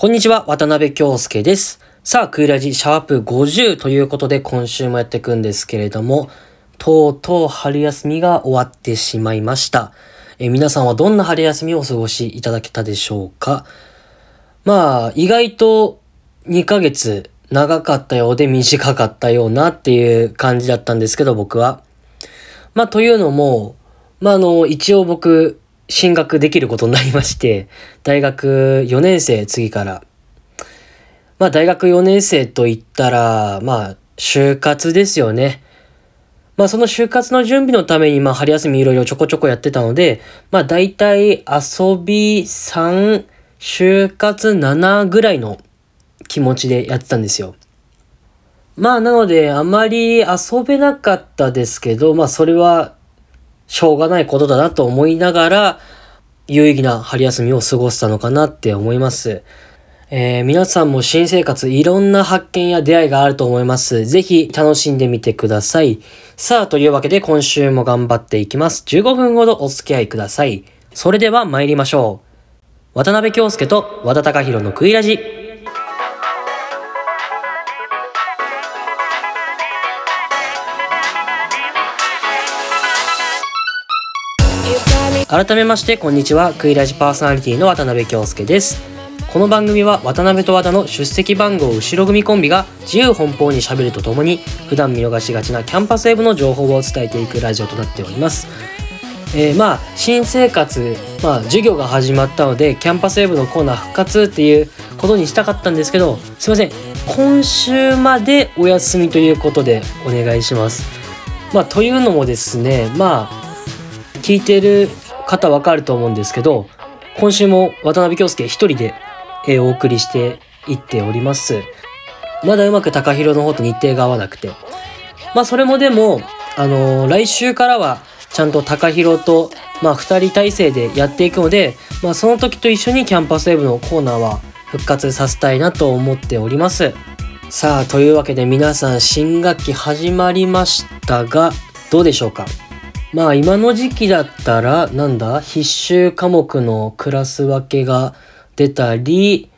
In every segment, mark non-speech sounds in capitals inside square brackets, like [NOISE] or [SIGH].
こんにちは、渡辺京介です。さあ、クイラジシャープ50ということで今週もやっていくんですけれども、とうとう春休みが終わってしまいました。え皆さんはどんな春休みをお過ごしいただけたでしょうか？まあ、意外と2ヶ月長かったようで短かったようなっていう感じだったんですけど、僕は。まあ、というのも、まあ、あの、一応僕、進学できることになりまして、大学4年生次から。まあ大学4年生と言ったら、まあ就活ですよね。まあその就活の準備のためにまあ春休みいろいろちょこちょこやってたので、まあ大体遊び3、就活7ぐらいの気持ちでやってたんですよ。まあなのであまり遊べなかったですけど、まあそれはしょうがないことだなと思いながら、有意義な春休みを過ごしたのかなって思います。えー、皆さんも新生活いろんな発見や出会いがあると思います。ぜひ楽しんでみてください。さあ、というわけで今週も頑張っていきます。15分ほどお付き合いください。それでは参りましょう。渡辺京介と和田隆弘のクイラジ。改めましてこんにちは。クイラジパーソナリティの渡辺京介です。この番組は渡辺と和田の出席番号後ろ組コンビが自由奔放にしゃべるとともに普段見逃しがちなキャンパスウェブの情報を伝えていくラジオとなっております。えー、まあ新生活、まあ、授業が始まったのでキャンパスウェブのコーナー復活っていうことにしたかったんですけどすいません。今週までお休みということでお願いします。まあというのもですねまあ聞いてる方わかると思うんですけど、今週も渡辺京介一人で、えお送りしていっております。まだうまく高弘の方と日程が合わなくて。まあそれもでも、あのー、来週からはちゃんと高弘と、まあ二人体制でやっていくので、まあその時と一緒にキャンパスウェブのコーナーは復活させたいなと思っております。さあ、というわけで皆さん新学期始まりましたが、どうでしょうか？まあ今の時期だったら、なんだ、必修科目のクラス分けが出たり、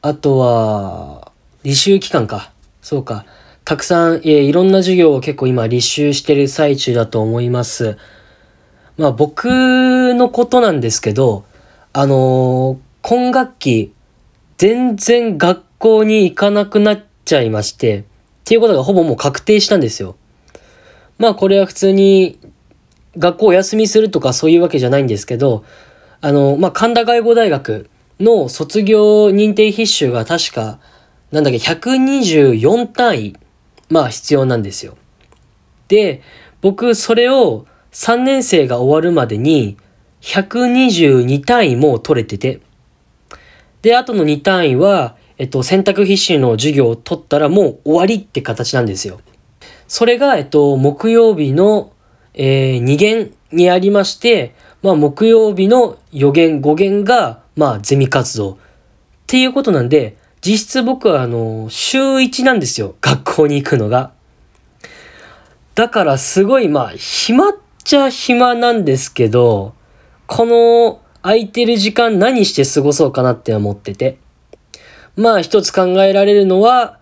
あとは、履修期間か。そうか。たくさん、えいろんな授業を結構今履修してる最中だと思います。まあ僕のことなんですけど、あのー、今学期、全然学校に行かなくなっちゃいまして、っていうことがほぼもう確定したんですよ。まあこれは普通に学校お休みするとかそういうわけじゃないんですけど、あの、まあ、神田外語大学の卒業認定必修が確か、なんだっけ、124単位、まあ必要なんですよ。で、僕それを3年生が終わるまでに122単位も取れてて、で、あとの2単位は、えっと、選択必修の授業を取ったらもう終わりって形なんですよ。それが、えっと、木曜日のえー、2限にありまして、まあ、木曜日の4限、5限が、まあ、ゼミ活動。っていうことなんで、実質僕は、あの、週1なんですよ。学校に行くのが。だからすごい、まあ、暇っちゃ暇なんですけど、この空いてる時間何して過ごそうかなって思ってて。まあ一つ考えられるのは、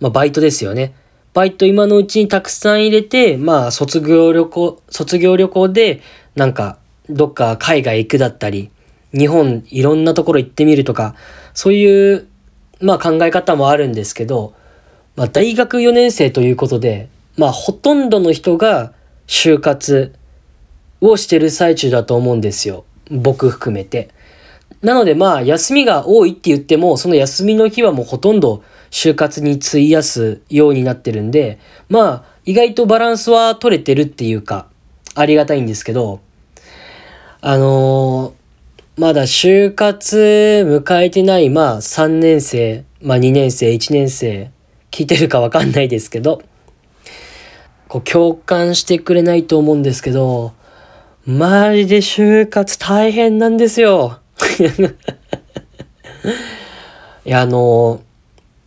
まあバイトですよね。バイト今のうちにたくさん入れて、まあ、卒業旅行、卒業旅行で、なんか、どっか海外行くだったり、日本いろんなところ行ってみるとか、そういう、まあ考え方もあるんですけど、まあ大学4年生ということで、まあほとんどの人が就活をしてる最中だと思うんですよ。僕含めて。なのでまあ休みが多いって言っても、その休みの日はもうほとんど就活に費やすようになってるんで、まあ、意外とバランスは取れてるっていうか、ありがたいんですけど、あのー、まだ就活迎えてない、まあ3年生、まあ2年生、1年生、聞いてるかわかんないですけど、こう共感してくれないと思うんですけど、マジで就活大変なんですよ。[LAUGHS] いや、あのー、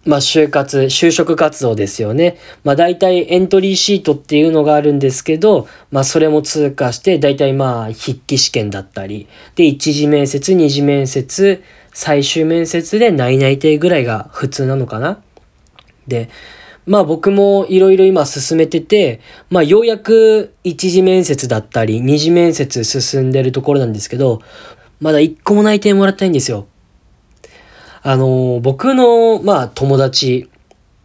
まあ、就活、就職活動ですよね。まあ、大体エントリーシートっていうのがあるんですけど、まあ、それも通過して、大体まあ、筆記試験だったり、で、一次面接、二次面接、最終面接で内々定ぐらいが普通なのかな。で、まあ僕もいろいろ今進めてて、まあようやく一次面接だったり二次面接進んでるところなんですけど、まだ一個も内定もらってないんですよ。あの、僕の、まあ友達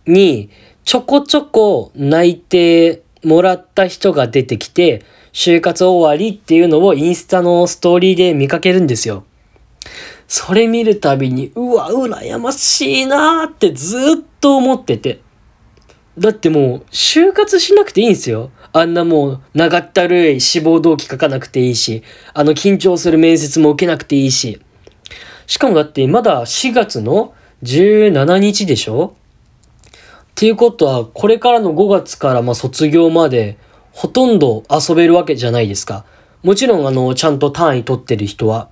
にちょこちょこ内定もらった人が出てきて、就活終わりっていうのをインスタのストーリーで見かけるんですよ。それ見るたびに、うわ、羨ましいなーってずっと思ってて。だってもう、就活しなくていいんですよ。あんなもう、長ったるい志望動機書かなくていいし、あの緊張する面接も受けなくていいし。しかもだってまだ4月の17日でしょ？っていうことは、これからの5月からまあ卒業まで、ほとんど遊べるわけじゃないですか。もちろんあの、ちゃんと単位取ってる人は。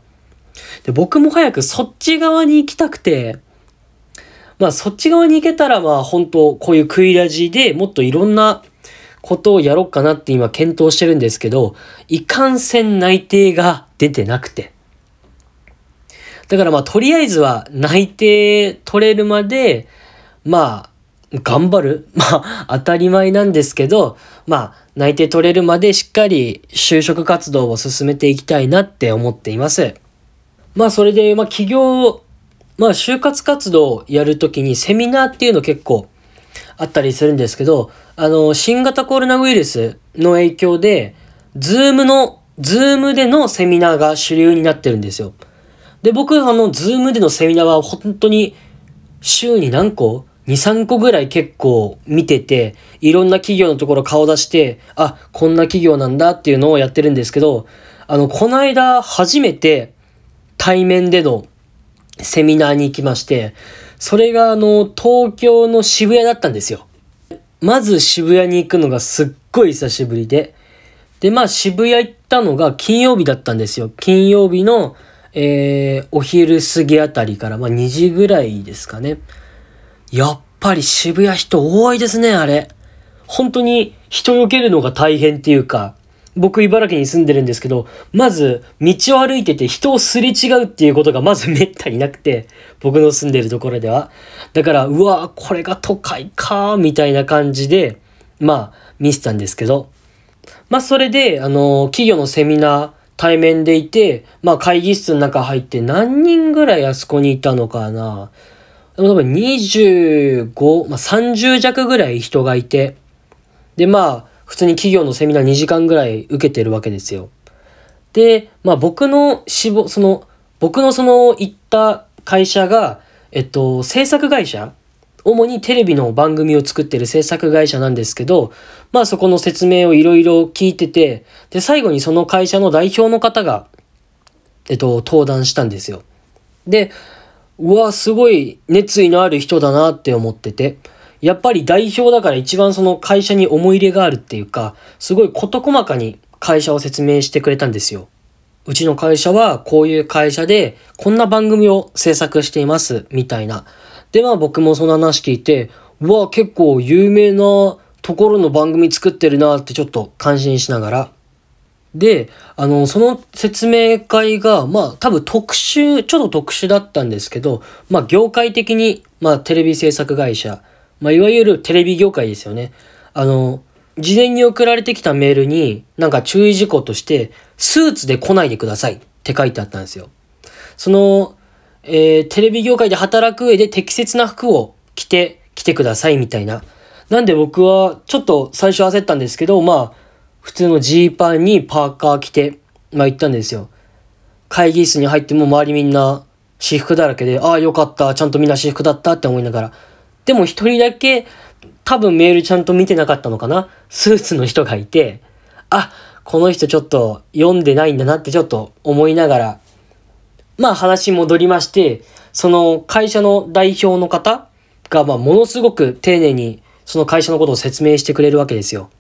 で、僕も早くそっち側に行きたくて、まあそっち側に行けたらまあ本当こういうクイラジでもっといろんなことをやろうかなって今検討してるんですけど、いかんせん内定が出てなくて。だからまあとりあえずは内定取れるまで、まあ頑張る。[LAUGHS] まあ当たり前なんですけど、まあ内定取れるまでしっかり就職活動を進めていきたいなって思っています。まあそれで、まあ企業、まあ就活活動をやるときにセミナーっていうの結構あったりするんですけど、あの、新型コロナウイルスの影響で、ズームの、ズームでのセミナーが主流になってるんですよ。で、僕、あの、ズームでのセミナーは本当に週に何個 ?2、3個ぐらい結構見てて、いろんな企業のところ顔出して、あ、こんな企業なんだっていうのをやってるんですけど、あの、この間初めて対面でのセミナーに行きまして、それがあの、東京の渋谷だったんですよ。まず渋谷に行くのがすっごい久しぶりで。で、まあ渋谷行ったのが金曜日だったんですよ。金曜日の、えー、お昼過ぎあたりから、まあ2時ぐらいですかね。やっぱり渋谷人多いですね、あれ。本当に人避けるのが大変っていうか、僕茨城に住んでるんですけど、まず道を歩いてて人をすれ違うっていうことがまずめったになくて、僕の住んでるところでは。だから、うわこれが都会かみたいな感じで、まあ、見せたんですけど。まあ、それで、あの、企業のセミナー、対面でいて、まあ、会議室の中入って何人ぐらいあそこにいたのかな。でも多分25、まあ、30弱ぐらい人がいて、で、まあ、普通に企業のセミナー2時間ぐらい受けてるわけですよ。で、まあ僕の志望、その、僕のその行った会社が、えっと、制作会社主にテレビの番組を作ってる制作会社なんですけど、まあそこの説明をいろいろ聞いてて、で、最後にその会社の代表の方が、えっと、登壇したんですよ。で、うわ、すごい熱意のある人だなって思ってて、やっぱり代表だから一番その会社に思い入れがあるっていうか、すごい事細かに会社を説明してくれたんですよ。うちの会社はこういう会社でこんな番組を制作しています、みたいな。で、まあ僕もその話聞いて、うわ、結構有名なところの番組作ってるなってちょっと感心しながら。で、あの、その説明会が、まあ多分特殊、ちょっと特殊だったんですけど、まあ業界的に、まあテレビ制作会社、まあ、いわゆるテレビ業界ですよね。あの、事前に送られてきたメールに、なんか注意事項として、スーツで来ないでくださいって書いてあったんですよ。その、えー、テレビ業界で働く上で適切な服を着て、来てくださいみたいな。なんで僕は、ちょっと最初焦ったんですけど、まあ、普通のジーパンにパーカー着て、まあ行ったんですよ。会議室に入っても周りみんな私服だらけで、ああよかった、ちゃんとみんな私服だったって思いながら、でも一人だけ多分メールちゃんと見てなかったのかなスーツの人がいて、あ、この人ちょっと読んでないんだなってちょっと思いながら、まあ話戻りまして、その会社の代表の方がまあものすごく丁寧にその会社のことを説明してくれるわけですよ。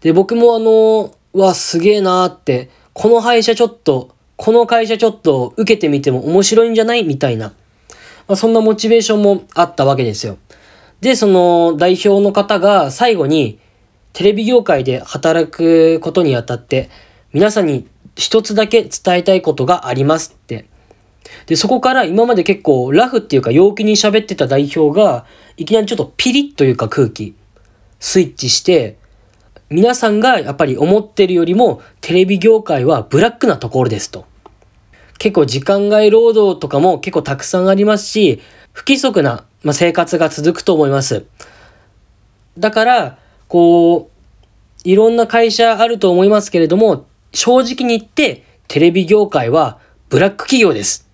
で、僕もあの、わ、すげえなーって、この会社ちょっと、この会社ちょっと受けてみても面白いんじゃないみたいな。まあ、そんなモチベーションもあったわけですよ。で、その代表の方が最後にテレビ業界で働くことにあたって皆さんに一つだけ伝えたいことがありますってで、そこから今まで結構ラフっていうか陽気に喋ってた代表が、いきなりちょっとピリッというか空気、スイッチして、皆さんがやっぱり思ってるよりもテレビ業界はブラックなところですと。結構時間外労働とかも結構たくさんありますし、不規則な、生活が続くと思います。だから、こう、いろんな会社あると思いますけれども、正直に言ってテレビ業界はブラック企業です。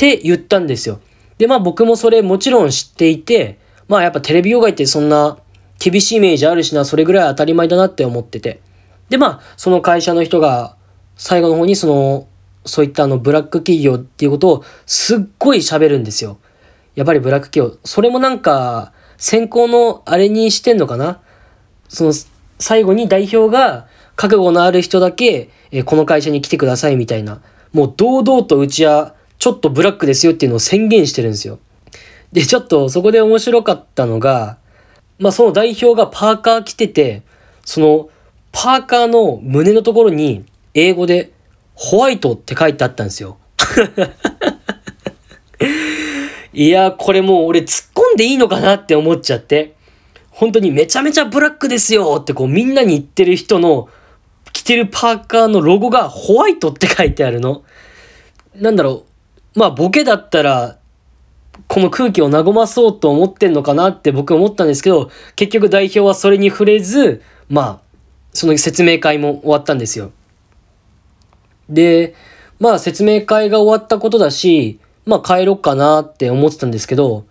って言ったんですよ。で、まあ僕もそれもちろん知っていて、まあやっぱテレビ業界ってそんな厳しいイメージあるしな、それぐらい当たり前だなって思ってて。で、まあその会社の人が最後の方にその、そういったあのブラック企業っていうことをすっごい喋るんですよ。やっぱりブラック企業。それもなんか先行のあれにしてんのかな？その最後に代表が覚悟のある人だけ、えこの会社に来てくださいみたいな。もう堂々とうちはちょっとブラックですよっていうのを宣言してるんですよ。で、ちょっとそこで面白かったのが、まあその代表がパーカー着てて、そのパーカーの胸のところに英語でホワイトって書いてあったんですよ。[LAUGHS] いや、これもう俺突っ込んでいいのかなって思っちゃって。本当にめちゃめちゃブラックですよってこうみんなに言ってる人の着てるパーカーのロゴがホワイトって書いてあるの。なんだろう。まあボケだったらこの空気を和まそうと思ってんのかなって僕思ったんですけど、結局代表はそれに触れず、まあ、その説明会も終わったんですよ。で、まあ説明会が終わったことだし、まあ帰ろっかなって思ってたんですけど、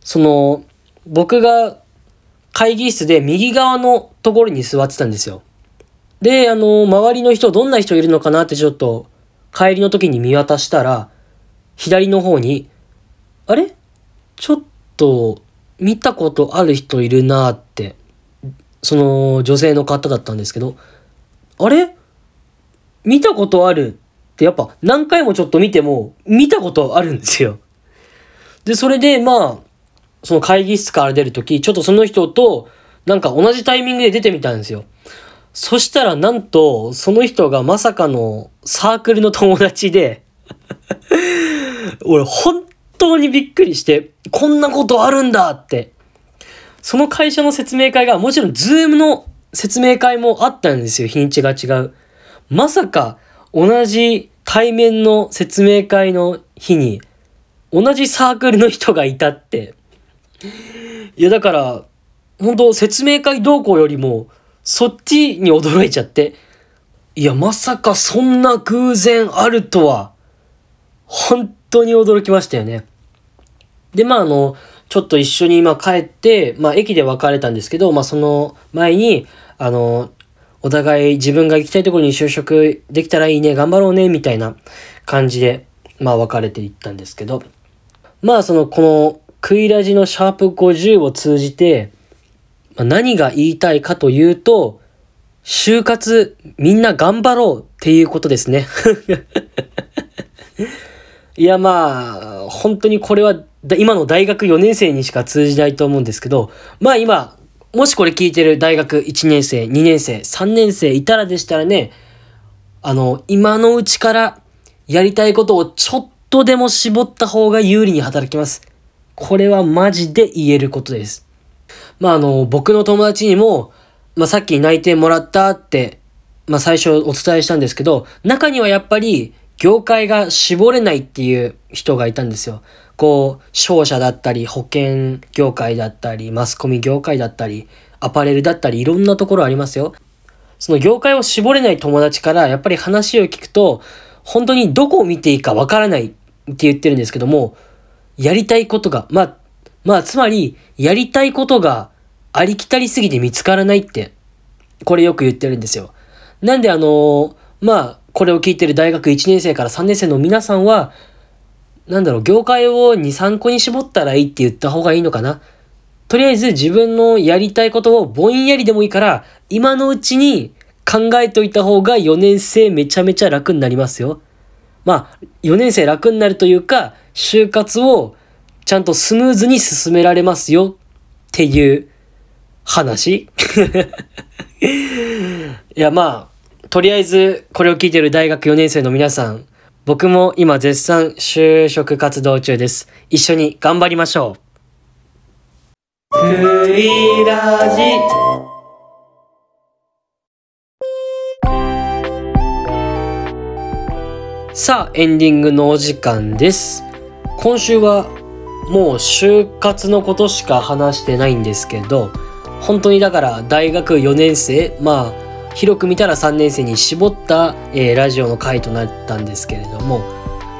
その、僕が会議室で右側のところに座ってたんですよ。で、あの、周りの人、どんな人いるのかなってちょっと、帰りの時に見渡したら、左の方に、あれ？ちょっと、見たことある人いるなって、その女性の方だったんですけど、あれ？見たことあるってやっぱ何回もちょっと見ても見たことあるんですよ。で、それでまあ、その会議室から出るとき、ちょっとその人と、なんか同じタイミングで出てみたんですよ。そしたらなんと、その人がまさかのサークルの友達で俺本当にびっくりして、こんなことあるんだって。その会社の説明会が、もちろんズームの説明会もあったんですよ。日にちが違う。まさか、同じ対面の説明会の日に、同じサークルの人がいたって、いや、だから、本当説明会動向よりも、そっちに驚いちゃって、いや、まさかそんな偶然あるとは、本当に驚きましたよね。で、まあ、あの、ちょっと一緒に今帰って、まあ、駅で別れたんですけど、まあ、その前に、あの、お互い自分が行きたいところに就職できたらいいね、頑張ろうね、みたいな感じで、まあ、別れていったんですけど、まあ、その、この、クイラジのシャープ50を通じて、何が言いたいかというと、就活みんな頑張ろうっていうことですね。いやまあ、本当にこれは今の大学4年生にしか通じないと思うんですけど、まあ今、もしこれ聞いてる大学1年生、2年生、3年生いたらでしたらね、あの、今のうちからやりたいことをちょっとでも絞った方が有利に働きます。これはマジで言えることです。まあ、あの、僕の友達にも、まあ、さっき内定もらったって、まあ、最初お伝えしたんですけど、中にはやっぱり、業界が絞れないっていう人がいたんですよ。こう、商社だったり、保険業界だったり、マスコミ業界だったり、アパレルだったり、いろんなところありますよ。その業界を絞れない友達から、やっぱり話を聞くと、本当にどこを見ていいかわからないって言ってるんですけども、やりたいことが、まあ、まあ、つまり、やりたいことがありきたりすぎて見つからないって、これよく言ってるんですよ。なんであのまあ、これを聞いてる大学1年生から3年生の皆さんは、なんだろう、業界を2、3個に絞ったらいいって言った方がいいのかな。とりあえず自分のやりたいことをぼんやりでもいいから、今のうちに考えといた方が4年生めちゃめちゃ楽になりますよ。まあ、4年生楽になるというか、就活をちゃんとスムーズに進められますよっていう話 [LAUGHS] いや、まあ、とりあえずこれを聞いてる大学4年生の皆さん、僕も今絶賛就職活動中です。一緒に頑張りましょう。ラジさあ、エンディングのお時間です。今週はもう就活のことしか話してないんですけど、本当にだから大学4年生、まあ広く見たら3年生に絞った、えーラジオの回となったんですけれども、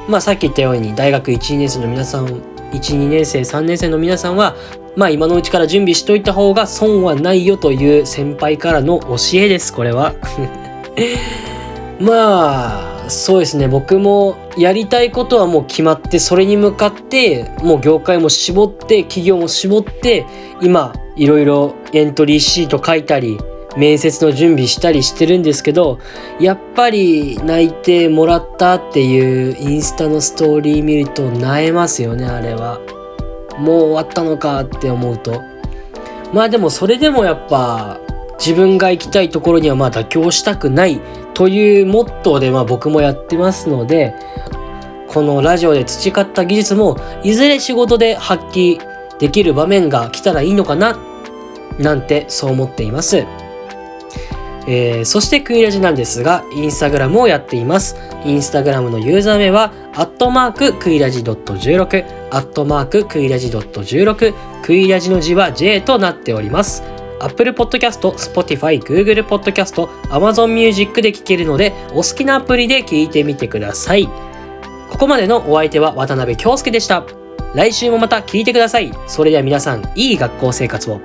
まあさっき言ったように大学1、2年生の皆さん、1、2年生、3年生の皆さんは、まあ今のうちから準備しといた方が損はないよという先輩からの教えです、これは。[LAUGHS] まあそうですね僕もやりたいことはもう決まってそれに向かってもう業界も絞って企業も絞って今いろいろエントリーシート書いたり面接の準備したりしてるんですけどやっぱり内定もらったっていうインスタのストーリー見ると萎えますよねあれはもう終わったのかって思うとまあでもそれでもやっぱ自分が行きたいところにはまあ妥協したくないというモットーでまあ僕もやってますのでこのラジオで培った技術もいずれ仕事で発揮できる場面が来たらいいのかななんてそう思っています。えーそしてクイラジなんですが、インスタグラムをやっています。インスタグラムのユーザー名は、アットマーククイラジ .16、アットマーククイラジ .16、クイラジの字は J となっております。Apple Podcast、Spotify、Google Podcast、Amazon Music で聴けるので、お好きなアプリで聴いてみてください。ここまでのお相手は渡辺京介でした。来週もまた聞いてください。それでは皆さん、いい学校生活を。